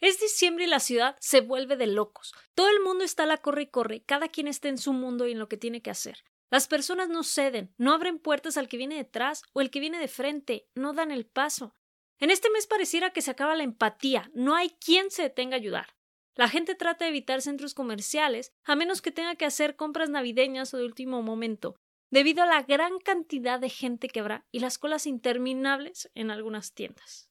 Es diciembre y la ciudad se vuelve de locos. Todo el mundo está a la corre y corre, cada quien está en su mundo y en lo que tiene que hacer. Las personas no ceden, no abren puertas al que viene detrás o el que viene de frente, no dan el paso. En este mes pareciera que se acaba la empatía, no hay quien se detenga a ayudar. La gente trata de evitar centros comerciales, a menos que tenga que hacer compras navideñas o de último momento, debido a la gran cantidad de gente que habrá y las colas interminables en algunas tiendas.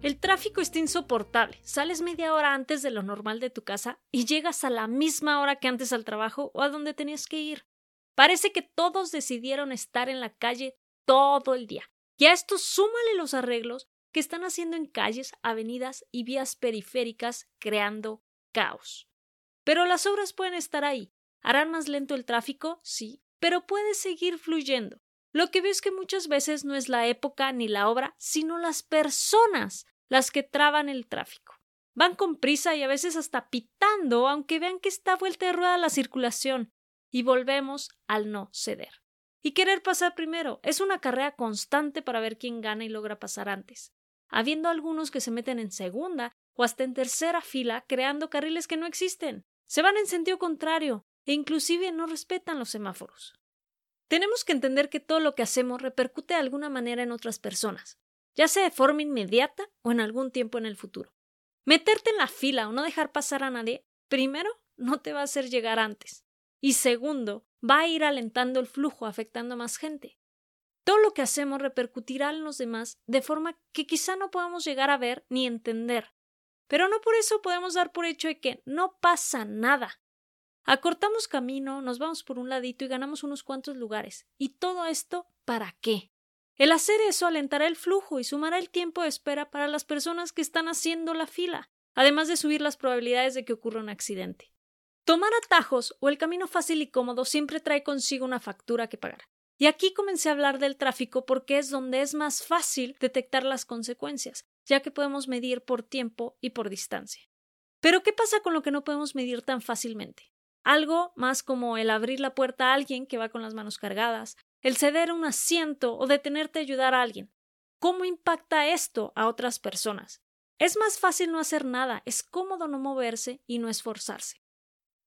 El tráfico está insoportable. Sales media hora antes de lo normal de tu casa y llegas a la misma hora que antes al trabajo o a donde tenías que ir. Parece que todos decidieron estar en la calle todo el día. Y a esto súmale los arreglos que están haciendo en calles, avenidas y vías periféricas, creando caos. Pero las obras pueden estar ahí. ¿Harán más lento el tráfico? Sí, pero puede seguir fluyendo. Lo que veo es que muchas veces no es la época ni la obra, sino las personas las que traban el tráfico. Van con prisa y a veces hasta pitando, aunque vean que está vuelta de rueda la circulación. Y volvemos al no ceder. Y querer pasar primero es una carrera constante para ver quién gana y logra pasar antes, habiendo algunos que se meten en segunda o hasta en tercera fila creando carriles que no existen. Se van en sentido contrario e inclusive no respetan los semáforos. Tenemos que entender que todo lo que hacemos repercute de alguna manera en otras personas, ya sea de forma inmediata o en algún tiempo en el futuro. Meterte en la fila o no dejar pasar a nadie, primero, no te va a hacer llegar antes, y segundo, va a ir alentando el flujo afectando a más gente. Todo lo que hacemos repercutirá en los demás de forma que quizá no podamos llegar a ver ni entender. Pero no por eso podemos dar por hecho de que no pasa nada. Acortamos camino, nos vamos por un ladito y ganamos unos cuantos lugares. ¿Y todo esto para qué? El hacer eso alentará el flujo y sumará el tiempo de espera para las personas que están haciendo la fila, además de subir las probabilidades de que ocurra un accidente. Tomar atajos o el camino fácil y cómodo siempre trae consigo una factura que pagar. Y aquí comencé a hablar del tráfico porque es donde es más fácil detectar las consecuencias, ya que podemos medir por tiempo y por distancia. Pero ¿qué pasa con lo que no podemos medir tan fácilmente? Algo más como el abrir la puerta a alguien que va con las manos cargadas, el ceder un asiento o detenerte a ayudar a alguien. ¿Cómo impacta esto a otras personas? Es más fácil no hacer nada, es cómodo no moverse y no esforzarse.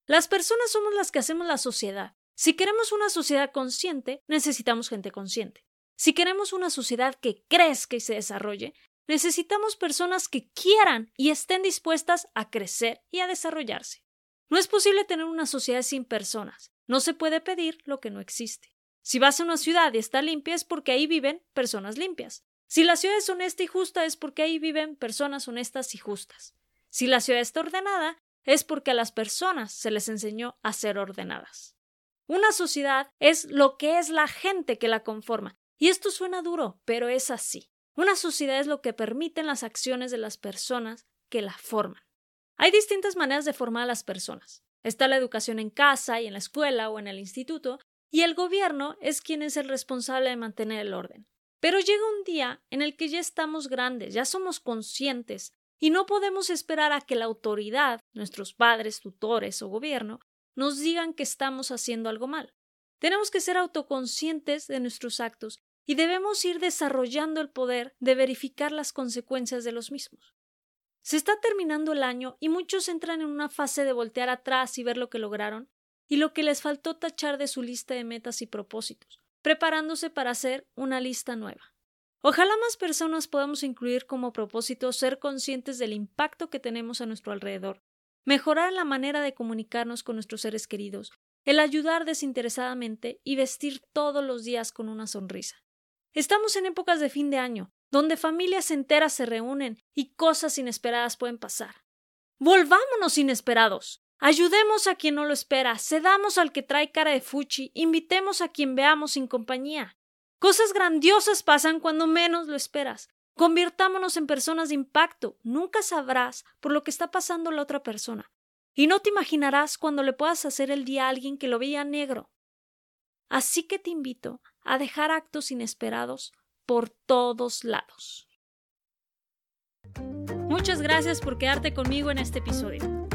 Las personas somos las que hacemos la sociedad. Si queremos una sociedad consciente, necesitamos gente consciente. Si queremos una sociedad que crezca y se desarrolle, necesitamos personas que quieran y estén dispuestas a crecer y a desarrollarse. No es posible tener una sociedad sin personas. No se puede pedir lo que no existe. Si vas a una ciudad y está limpia es porque ahí viven personas limpias. Si la ciudad es honesta y justa es porque ahí viven personas honestas y justas. Si la ciudad está ordenada es porque a las personas se les enseñó a ser ordenadas. Una sociedad es lo que es la gente que la conforma. Y esto suena duro, pero es así. Una sociedad es lo que permiten las acciones de las personas que la forman. Hay distintas maneras de formar a las personas. Está la educación en casa y en la escuela o en el instituto, y el gobierno es quien es el responsable de mantener el orden. Pero llega un día en el que ya estamos grandes, ya somos conscientes, y no podemos esperar a que la autoridad, nuestros padres, tutores o gobierno, nos digan que estamos haciendo algo mal. Tenemos que ser autoconscientes de nuestros actos y debemos ir desarrollando el poder de verificar las consecuencias de los mismos. Se está terminando el año y muchos entran en una fase de voltear atrás y ver lo que lograron y lo que les faltó tachar de su lista de metas y propósitos, preparándose para hacer una lista nueva. Ojalá más personas podamos incluir como propósito ser conscientes del impacto que tenemos a nuestro alrededor, mejorar la manera de comunicarnos con nuestros seres queridos, el ayudar desinteresadamente y vestir todos los días con una sonrisa. Estamos en épocas de fin de año, donde familias enteras se reúnen y cosas inesperadas pueden pasar. Volvámonos inesperados. Ayudemos a quien no lo espera, cedamos al que trae cara de fuchi, invitemos a quien veamos sin compañía. Cosas grandiosas pasan cuando menos lo esperas. Convirtámonos en personas de impacto. Nunca sabrás por lo que está pasando la otra persona. Y no te imaginarás cuando le puedas hacer el día a alguien que lo veía negro. Así que te invito a dejar actos inesperados por todos lados. Muchas gracias por quedarte conmigo en este episodio.